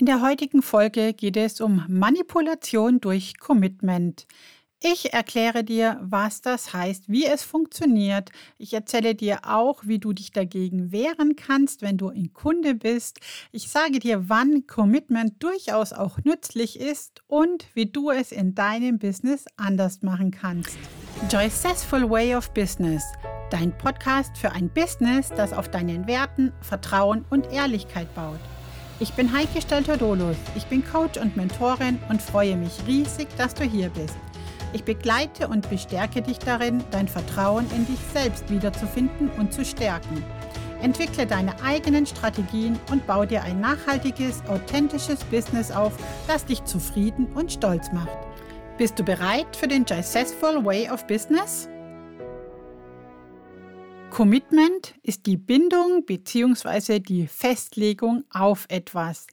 In der heutigen Folge geht es um Manipulation durch Commitment. Ich erkläre dir, was das heißt, wie es funktioniert. Ich erzähle dir auch, wie du dich dagegen wehren kannst, wenn du ein Kunde bist. Ich sage dir, wann Commitment durchaus auch nützlich ist und wie du es in deinem Business anders machen kannst. Joycessful Way of Business. Dein Podcast für ein Business, das auf deinen Werten, Vertrauen und Ehrlichkeit baut. Ich bin Heike Stelter-Dolus. Ich bin Coach und Mentorin und freue mich riesig, dass du hier bist. Ich begleite und bestärke dich darin, dein Vertrauen in dich selbst wiederzufinden und zu stärken. Entwickle deine eigenen Strategien und baue dir ein nachhaltiges, authentisches Business auf, das dich zufrieden und stolz macht. Bist du bereit für den Successful Way of Business? Commitment ist die Bindung bzw. die Festlegung auf etwas.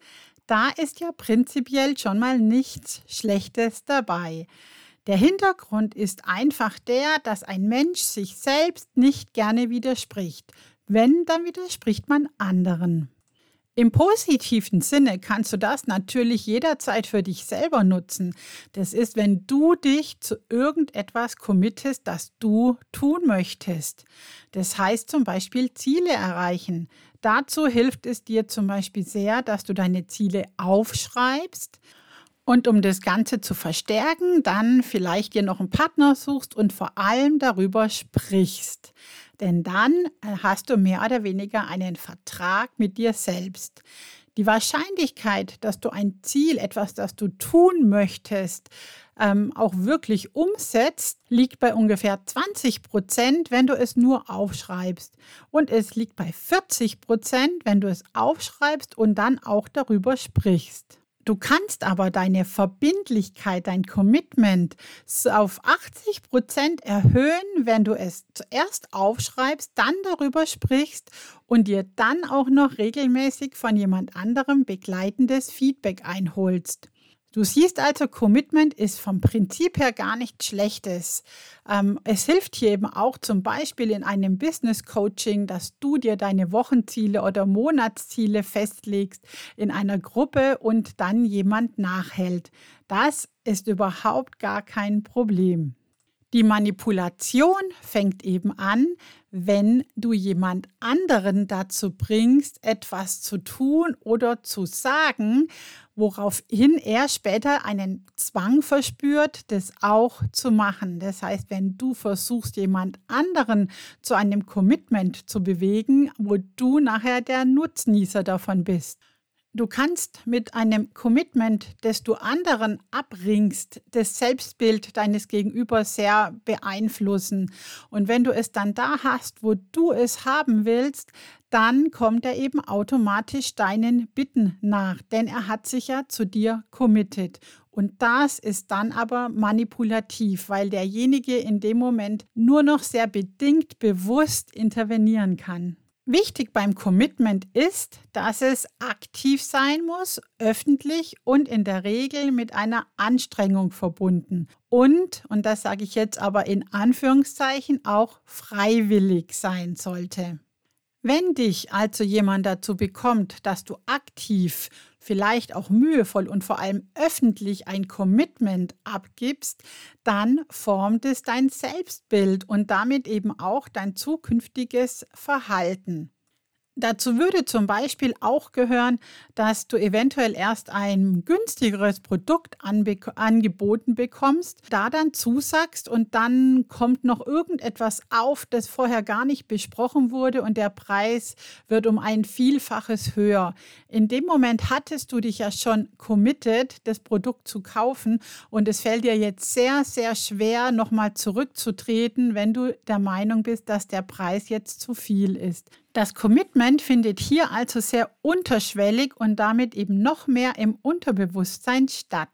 Da ist ja prinzipiell schon mal nichts Schlechtes dabei. Der Hintergrund ist einfach der, dass ein Mensch sich selbst nicht gerne widerspricht. Wenn, dann widerspricht man anderen. Im positiven Sinne kannst du das natürlich jederzeit für dich selber nutzen. Das ist, wenn du dich zu irgendetwas committest, das du tun möchtest. Das heißt zum Beispiel Ziele erreichen. Dazu hilft es dir zum Beispiel sehr, dass du deine Ziele aufschreibst und um das Ganze zu verstärken, dann vielleicht dir noch einen Partner suchst und vor allem darüber sprichst. Denn dann äh, hast du mehr oder weniger einen Vertrag mit dir selbst. Die Wahrscheinlichkeit, dass du ein Ziel, etwas, das du tun möchtest, ähm, auch wirklich umsetzt, liegt bei ungefähr 20 Prozent, wenn du es nur aufschreibst. Und es liegt bei 40 Prozent, wenn du es aufschreibst und dann auch darüber sprichst. Du kannst aber deine Verbindlichkeit, dein Commitment auf 80 Prozent erhöhen, wenn du es zuerst aufschreibst, dann darüber sprichst und dir dann auch noch regelmäßig von jemand anderem begleitendes Feedback einholst. Du siehst also, Commitment ist vom Prinzip her gar nichts Schlechtes. Ähm, es hilft hier eben auch zum Beispiel in einem Business Coaching, dass du dir deine Wochenziele oder Monatsziele festlegst in einer Gruppe und dann jemand nachhält. Das ist überhaupt gar kein Problem. Die Manipulation fängt eben an, wenn du jemand anderen dazu bringst, etwas zu tun oder zu sagen, woraufhin er später einen Zwang verspürt, das auch zu machen. Das heißt, wenn du versuchst, jemand anderen zu einem Commitment zu bewegen, wo du nachher der Nutznießer davon bist. Du kannst mit einem Commitment, das du anderen abbringst, das Selbstbild deines Gegenübers sehr beeinflussen. Und wenn du es dann da hast, wo du es haben willst, dann kommt er eben automatisch deinen Bitten nach, denn er hat sich ja zu dir committed. Und das ist dann aber manipulativ, weil derjenige in dem Moment nur noch sehr bedingt bewusst intervenieren kann. Wichtig beim Commitment ist, dass es aktiv sein muss, öffentlich und in der Regel mit einer Anstrengung verbunden. Und, und das sage ich jetzt aber in Anführungszeichen, auch freiwillig sein sollte. Wenn dich also jemand dazu bekommt, dass du aktiv, vielleicht auch mühevoll und vor allem öffentlich ein Commitment abgibst, dann formt es dein Selbstbild und damit eben auch dein zukünftiges Verhalten. Dazu würde zum Beispiel auch gehören, dass du eventuell erst ein günstigeres Produkt angeboten bekommst, da dann zusagst und dann kommt noch irgendetwas auf, das vorher gar nicht besprochen wurde und der Preis wird um ein Vielfaches höher. In dem Moment hattest du dich ja schon committed, das Produkt zu kaufen und es fällt dir jetzt sehr, sehr schwer, nochmal zurückzutreten, wenn du der Meinung bist, dass der Preis jetzt zu viel ist. Das Commitment findet hier also sehr unterschwellig und damit eben noch mehr im Unterbewusstsein statt.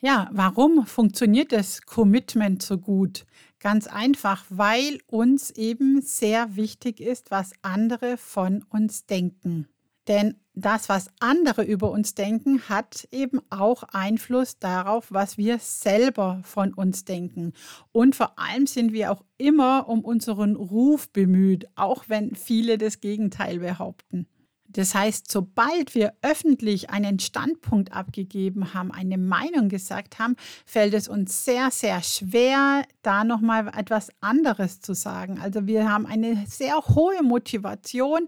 Ja, warum funktioniert das Commitment so gut? Ganz einfach, weil uns eben sehr wichtig ist, was andere von uns denken. Denn das, was andere über uns denken, hat eben auch Einfluss darauf, was wir selber von uns denken. Und vor allem sind wir auch immer um unseren Ruf bemüht, auch wenn viele das Gegenteil behaupten. Das heißt, sobald wir öffentlich einen Standpunkt abgegeben haben, eine Meinung gesagt haben, fällt es uns sehr, sehr schwer, da nochmal etwas anderes zu sagen. Also wir haben eine sehr hohe Motivation,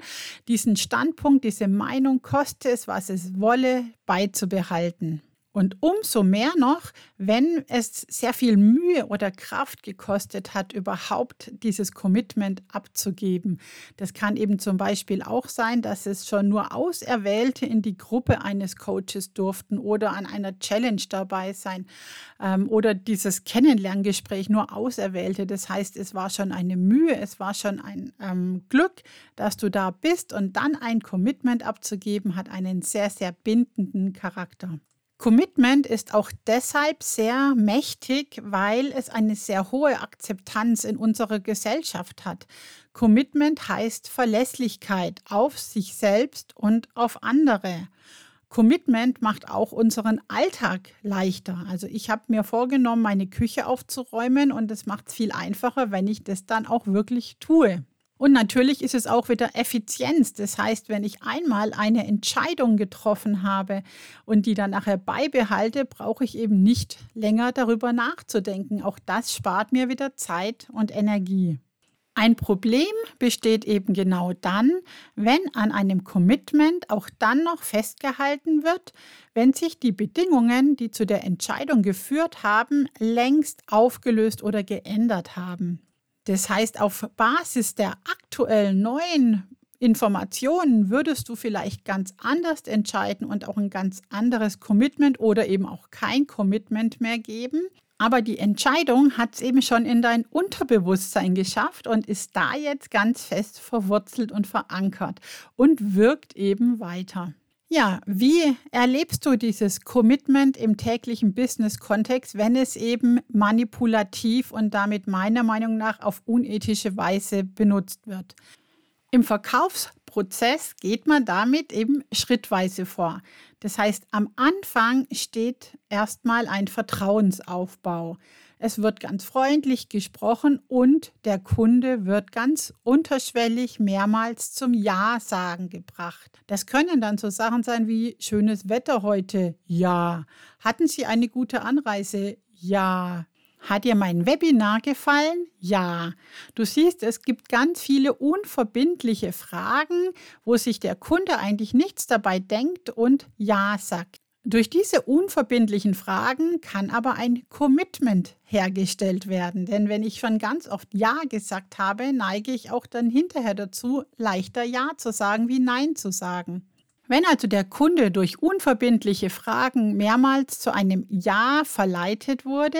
diesen Standpunkt, diese Meinung, koste es, was es wolle, beizubehalten. Und umso mehr noch, wenn es sehr viel Mühe oder Kraft gekostet hat, überhaupt dieses Commitment abzugeben. Das kann eben zum Beispiel auch sein, dass es schon nur Auserwählte in die Gruppe eines Coaches durften oder an einer Challenge dabei sein ähm, oder dieses Kennenlerngespräch nur Auserwählte. Das heißt, es war schon eine Mühe, es war schon ein ähm, Glück, dass du da bist und dann ein Commitment abzugeben, hat einen sehr, sehr bindenden Charakter. Commitment ist auch deshalb sehr mächtig, weil es eine sehr hohe Akzeptanz in unserer Gesellschaft hat. Commitment heißt Verlässlichkeit auf sich selbst und auf andere. Commitment macht auch unseren Alltag leichter. Also ich habe mir vorgenommen, meine Küche aufzuräumen und es macht es viel einfacher, wenn ich das dann auch wirklich tue. Und natürlich ist es auch wieder Effizienz. Das heißt, wenn ich einmal eine Entscheidung getroffen habe und die dann nachher beibehalte, brauche ich eben nicht länger darüber nachzudenken. Auch das spart mir wieder Zeit und Energie. Ein Problem besteht eben genau dann, wenn an einem Commitment auch dann noch festgehalten wird, wenn sich die Bedingungen, die zu der Entscheidung geführt haben, längst aufgelöst oder geändert haben. Das heißt, auf Basis der aktuellen neuen Informationen würdest du vielleicht ganz anders entscheiden und auch ein ganz anderes Commitment oder eben auch kein Commitment mehr geben. Aber die Entscheidung hat es eben schon in dein Unterbewusstsein geschafft und ist da jetzt ganz fest verwurzelt und verankert und wirkt eben weiter. Ja, wie erlebst du dieses Commitment im täglichen Business-Kontext, wenn es eben manipulativ und damit meiner Meinung nach auf unethische Weise benutzt wird? Im Verkaufsprozess geht man damit eben schrittweise vor. Das heißt, am Anfang steht erstmal ein Vertrauensaufbau. Es wird ganz freundlich gesprochen und der Kunde wird ganz unterschwellig mehrmals zum Ja sagen gebracht. Das können dann so Sachen sein wie schönes Wetter heute. Ja. Hatten Sie eine gute Anreise? Ja. Hat dir mein Webinar gefallen? Ja. Du siehst, es gibt ganz viele unverbindliche Fragen, wo sich der Kunde eigentlich nichts dabei denkt und Ja sagt. Durch diese unverbindlichen Fragen kann aber ein Commitment hergestellt werden. Denn wenn ich schon ganz oft Ja gesagt habe, neige ich auch dann hinterher dazu, leichter Ja zu sagen wie Nein zu sagen. Wenn also der Kunde durch unverbindliche Fragen mehrmals zu einem Ja verleitet wurde,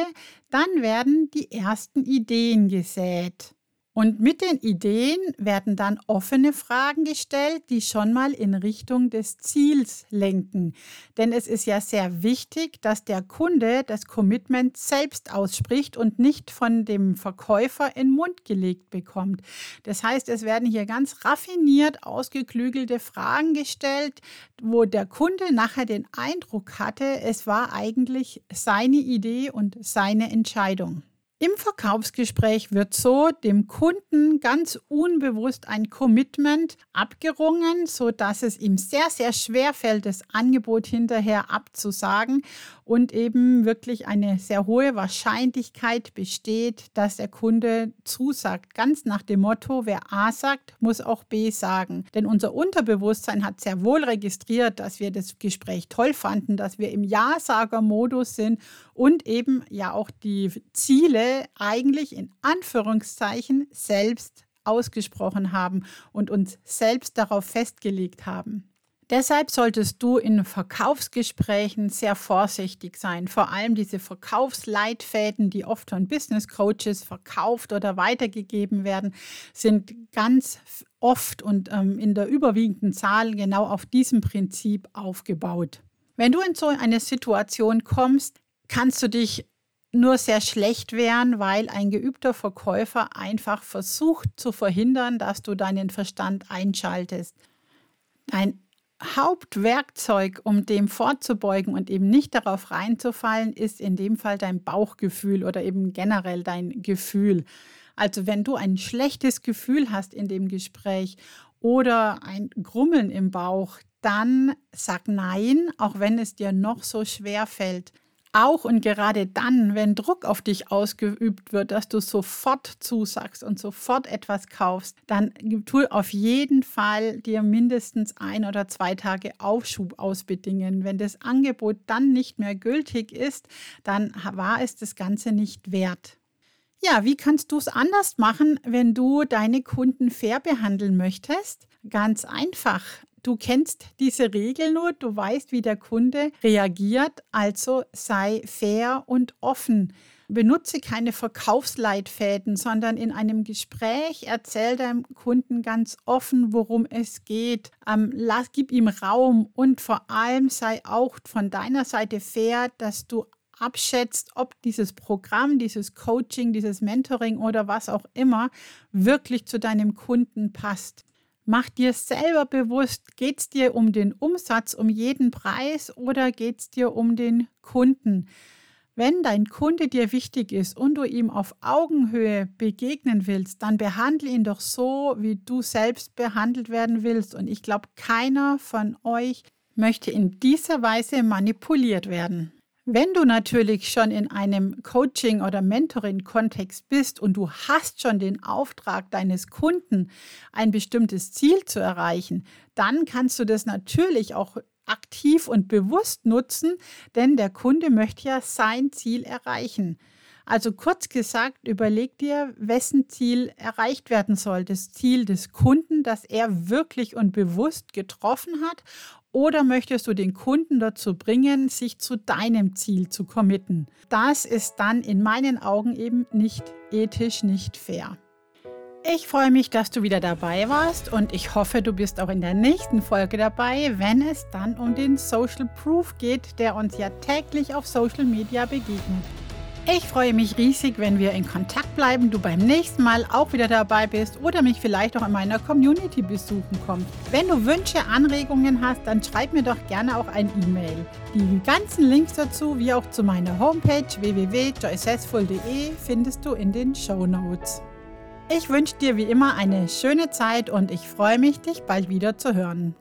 dann werden die ersten Ideen gesät. Und mit den Ideen werden dann offene Fragen gestellt, die schon mal in Richtung des Ziels lenken. Denn es ist ja sehr wichtig, dass der Kunde das Commitment selbst ausspricht und nicht von dem Verkäufer in den Mund gelegt bekommt. Das heißt, es werden hier ganz raffiniert ausgeklügelte Fragen gestellt, wo der Kunde nachher den Eindruck hatte, es war eigentlich seine Idee und seine Entscheidung. Im Verkaufsgespräch wird so dem Kunden ganz unbewusst ein Commitment abgerungen, so dass es ihm sehr sehr schwer fällt, das Angebot hinterher abzusagen und eben wirklich eine sehr hohe Wahrscheinlichkeit besteht, dass der Kunde zusagt. Ganz nach dem Motto, wer A sagt, muss auch B sagen. Denn unser Unterbewusstsein hat sehr wohl registriert, dass wir das Gespräch toll fanden, dass wir im Ja-Sager-Modus sind und eben ja auch die Ziele eigentlich in Anführungszeichen selbst ausgesprochen haben und uns selbst darauf festgelegt haben. Deshalb solltest du in Verkaufsgesprächen sehr vorsichtig sein. Vor allem diese Verkaufsleitfäden, die oft von Business Coaches verkauft oder weitergegeben werden, sind ganz oft und ähm, in der überwiegenden Zahl genau auf diesem Prinzip aufgebaut. Wenn du in so eine Situation kommst, kannst du dich nur sehr schlecht wehren, weil ein geübter Verkäufer einfach versucht zu verhindern, dass du deinen Verstand einschaltest. Dein Hauptwerkzeug, um dem vorzubeugen und eben nicht darauf reinzufallen, ist in dem Fall dein Bauchgefühl oder eben generell dein Gefühl. Also wenn du ein schlechtes Gefühl hast in dem Gespräch oder ein Grummeln im Bauch, dann sag Nein, auch wenn es dir noch so schwer fällt. Auch und gerade dann, wenn Druck auf dich ausgeübt wird, dass du sofort zusagst und sofort etwas kaufst, dann tu auf jeden Fall dir mindestens ein oder zwei Tage Aufschub ausbedingen. Wenn das Angebot dann nicht mehr gültig ist, dann war es das Ganze nicht wert. Ja, wie kannst du es anders machen, wenn du deine Kunden fair behandeln möchtest? Ganz einfach. Du kennst diese Regel nur, du weißt, wie der Kunde reagiert, also sei fair und offen. Benutze keine Verkaufsleitfäden, sondern in einem Gespräch erzähl deinem Kunden ganz offen, worum es geht. Ähm, lass, gib ihm Raum und vor allem sei auch von deiner Seite fair, dass du abschätzt, ob dieses Programm, dieses Coaching, dieses Mentoring oder was auch immer wirklich zu deinem Kunden passt. Mach dir selber bewusst, geht es dir um den Umsatz, um jeden Preis oder geht es dir um den Kunden? Wenn dein Kunde dir wichtig ist und du ihm auf Augenhöhe begegnen willst, dann behandle ihn doch so, wie du selbst behandelt werden willst. Und ich glaube, keiner von euch möchte in dieser Weise manipuliert werden. Wenn du natürlich schon in einem Coaching- oder Mentoring-Kontext bist und du hast schon den Auftrag deines Kunden, ein bestimmtes Ziel zu erreichen, dann kannst du das natürlich auch aktiv und bewusst nutzen, denn der Kunde möchte ja sein Ziel erreichen. Also kurz gesagt, überleg dir, wessen Ziel erreicht werden soll. Das Ziel des Kunden, das er wirklich und bewusst getroffen hat oder möchtest du den Kunden dazu bringen, sich zu deinem Ziel zu committen? Das ist dann in meinen Augen eben nicht ethisch, nicht fair. Ich freue mich, dass du wieder dabei warst und ich hoffe, du bist auch in der nächsten Folge dabei, wenn es dann um den Social Proof geht, der uns ja täglich auf Social Media begegnet. Ich freue mich riesig, wenn wir in Kontakt bleiben, du beim nächsten Mal auch wieder dabei bist oder mich vielleicht auch in meiner Community besuchen kommst. Wenn du Wünsche, Anregungen hast, dann schreib mir doch gerne auch ein E-Mail. Die ganzen Links dazu, wie auch zu meiner Homepage www.joycessful.de findest du in den Show Notes. Ich wünsche dir wie immer eine schöne Zeit und ich freue mich, dich bald wieder zu hören.